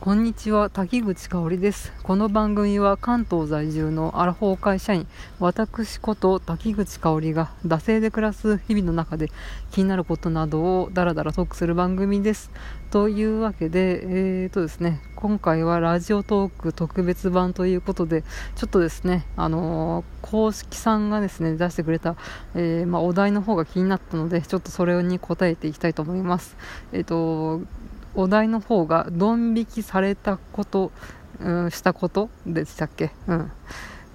こんにちは滝口香織です。この番組は関東在住のアラフォー会社員私こと滝口香織が惰性で暮らす日々の中で気になることなどをダラダラトークする番組です。というわけでえーとですね今回はラジオトーク特別版ということでちょっとですねあのー、公式さんがですね出してくれた、えー、まあ、お題の方が気になったのでちょっとそれに答えていきたいと思います。えっ、ー、とお題の方がドン引きされたこと、うん、したこと？でしたっけ？うん。っ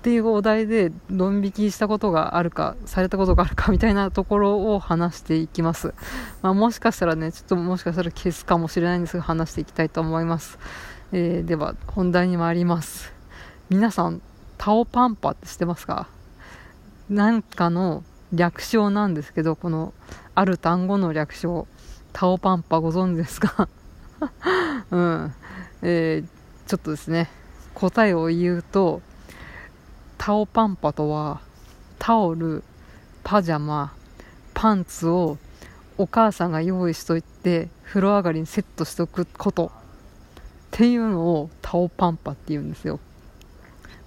ていうお題でドン引きしたことがあるかされたことがあるかみたいなところを話していきます、まあ、もしかしたらねちょっともしかしたら消すかもしれないんですが話していきたいと思います、えー、では本題に参ります。皆さんタオパンパって知ってますか？なんかの略称なんですけどこのある単語の略称タオパンパご存知ですか？うん。えー、ちょっとですね、答えを言うと、タオパンパとは、タオル、パジャマ、パンツをお母さんが用意しといて、風呂上がりにセットしとくことっていうのをタオパンパって言うんですよ。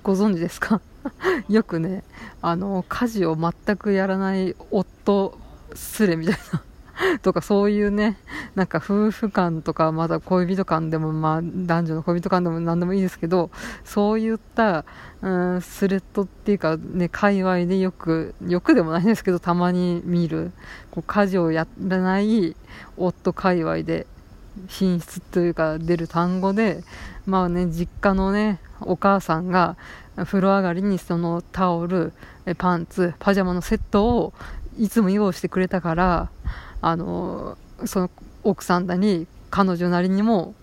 ご存知ですか？よくね、あの、家事を全くやらない夫すれみたいな とかそういうね、なんか夫婦間とか、まだ恋人間でも、まあ男女の恋人間でも何でもいいですけど、そういった、うん、スレッドっていうかね、界隈でよく、よくでもないんですけど、たまに見る、こう家事をやらない夫界隈で、品質というか出る単語で、まあね、実家のね、お母さんが風呂上がりにそのタオル、パンツ、パジャマのセットをいつも用意してくれたから、あのその奥さんだに彼女なりにも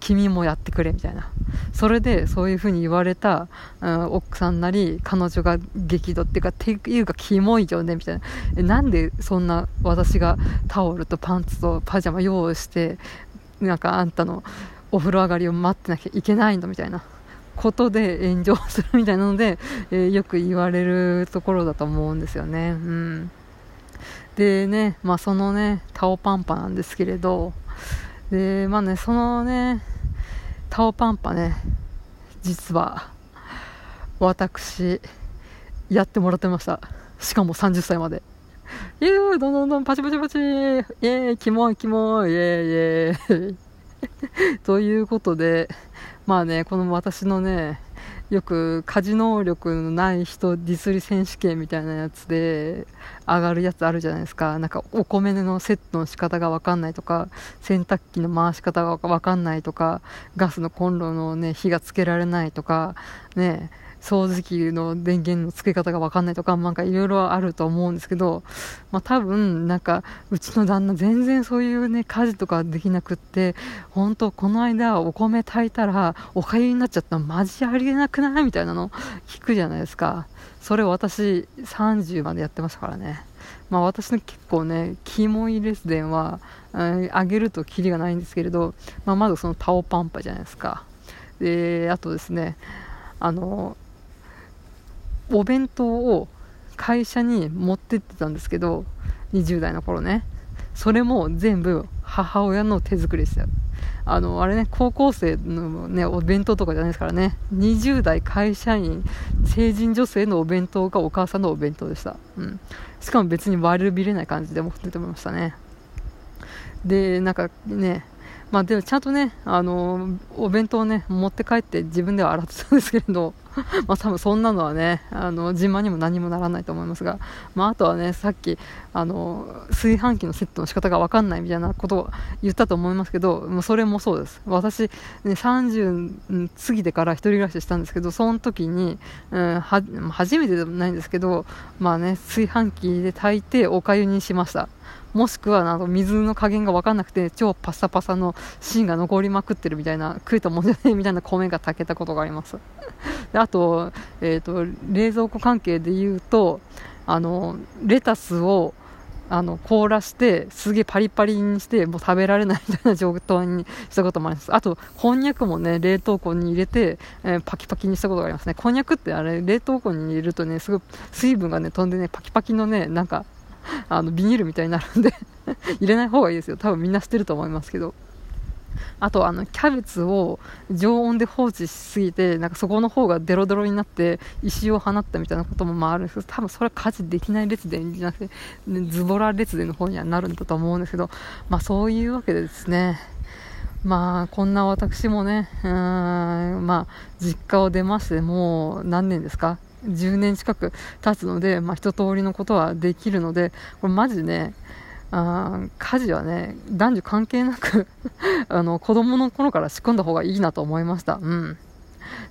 君もやってくれみたいな。それでそういうふうに言われた、うん、奥さんなり彼女が激怒っていうかっていうかキモいよねみたいな。えなんでそんな私がタオルとパンツとパジャマ用意してなんかあんたのお風呂上がりを待ってなきゃいけないのみたいな。ことで炎上するみたいなので、えー、よく言われるところだと思うんですよね。うん。でね、まあそのね、タオパンパなんですけれど、で、まあね、そのね、タオパンパね、実は、私、やってもらってました。しかも30歳まで。イエーイどんどんどんパチパチパチイエーイキモいキモいイエーイイエーイということで、まあね、この私のね、よく家事能力のない人ディスり選手権みたいなやつで上がるやつあるじゃないですか。なんかお米のセットの仕方が分かんないとか、洗濯機の回し方が分かんないとか、ガスのコンロのね、火がつけられないとか、ね、掃除機の電源の付け方がわかんないとか、なんかいろいろあると思うんですけど、まあ多分、なんか、うちの旦那全然そういうね、家事とかできなくって、本当この間お米炊いたらお粥になっちゃったのマジありえなくない？みたいなの聞くじゃないですか。それ私30までやってましたからね。まあ私の結構ね、キモいレスデンは、あげるとキリがないんですけれど、まあまずそのタオパンパじゃないですか。で、あとですね、あの、お弁当を会社に持ってってたんですけど、20代の頃ね。それも全部母親の手作りでした。あの、あれね、高校生のね、お弁当とかじゃないですからね。20代会社員、成人女性のお弁当がお母さんのお弁当でした。うん。しかも別に悪びれない感じで持っててましたね。で、なんかね、まあでもちゃんとね、あの、お弁当をね、持って帰って自分では洗ってたんですけれど、まあ多分そんなのはね、あの、自慢にも何もならないと思いますが、まああとはね、さっき、あの、炊飯器のセットの仕方がわかんないみたいなことを言ったと思いますけど、もうそれもそうです。私、ね、30過ぎてから一人暮らししたんですけど、その時に、うん、は、初めてでもないんですけど、まあね、炊飯器で炊いてお粥にしました。もしくはなんか水の加減が分かんなくて超パサパサの芯が残りまくってるみたいな食えたもんじゃないみたいな米が炊けたことがあります。であと,、えーと、冷蔵庫関係で言うとあのレタスをあの凍らしてすげえパリパリにしてもう食べられないみたいな状態にしたこともあります。あとこんにゃくもね冷凍庫に入れて、えー、パキパキにしたことがありますね。こんにゃくってあれ冷凍庫に入れるとねすごい水分がね飛んでねパキパキのねなんか あのビニールみたいになるんで 入れない方がいいですよ。多分みんな知ってると思いますけど。あとあのキャベツを常温で放置しすぎてなんかそこの方がデロデロになって石を放ったみたいなこともまああるんですけど多分それは家事できない列伝じゃなくて、ズボラ列伝の方にはなるんだと思うんですけど、まあ、そういうわけでですね。まあこんな私もねうんまあ実家を出ましてもう何年ですか10年近く経つので、まあ、一通りのことはできるのでこれマジねあ家事はね男女関係なく あの子供の頃から仕込んだ方がいいなと思いました。うん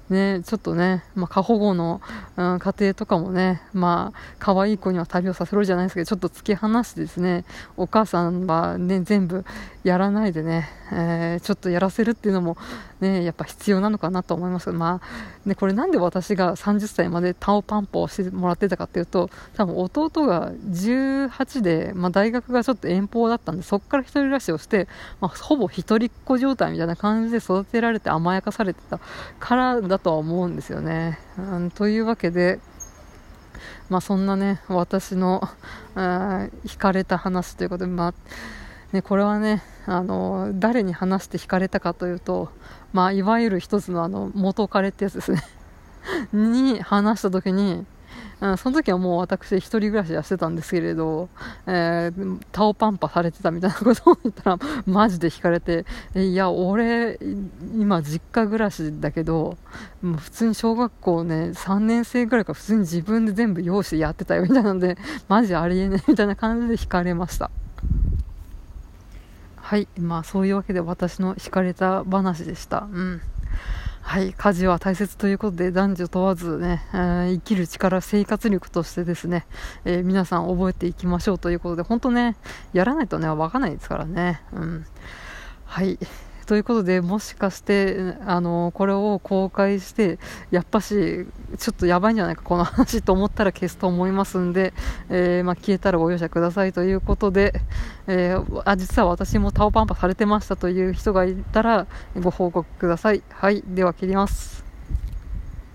ね、ちょっとね、まあ、過保護の、うん、家庭とかもね、まあ、可愛い子には旅をさせろじゃないですけど、ちょっと突き放してですね、お母さんはね、全部やらないでね、えー、ちょっとやらせるっていうのも、ね、やっぱ必要なのかなと思いますまあ、ね、これなんで私が30歳までタオパンポをしてもらってたかっていうと、多分弟が18で、まあ、大学がちょっと遠方だったんで、そこから一人暮らしをして、まあ、ほぼ一人っ子状態みたいな感じで育てられて甘やかされてたからだとは思うんですよね。うん、というわけで、まあ、そんなね、私の、惹かれた話ということで、まあ、ね、これはね、あの、誰に話して惹かれたかというと、まあ、いわゆる一つのあの、元彼ってやつですねに話した時に、うん、その時はもう私一人暮らしはしてたんですけれど、えー、タオパンパされてたみたいなことを言ったら、マジで惹かれて、いや、俺、今実家暮らしだけど、もう普通に小学校ね、3年生ぐらいから普通に自分で全部用紙やってたよみたいなので、マジありえねえみたいな感じで惹かれました。はい、まあそういうわけで私の惹かれた話でした。うん。はい、家事は大切ということで男女問わずね、えー、生きる力、生活力としてですね、えー、皆さん覚えていきましょうということで、本当ね、やらないとね、わからないですからね。うん。はい。ということで、もしかして、あの、これを公開して、やっぱし、ちょっとやばいんじゃないか、この話と思ったら消すと思いますんで、えー、まあ、消えたらご容赦くださいということで、えー、あ、実は私もタオパンパされてましたという人がいたら、ご報告ください。はい、では切ります。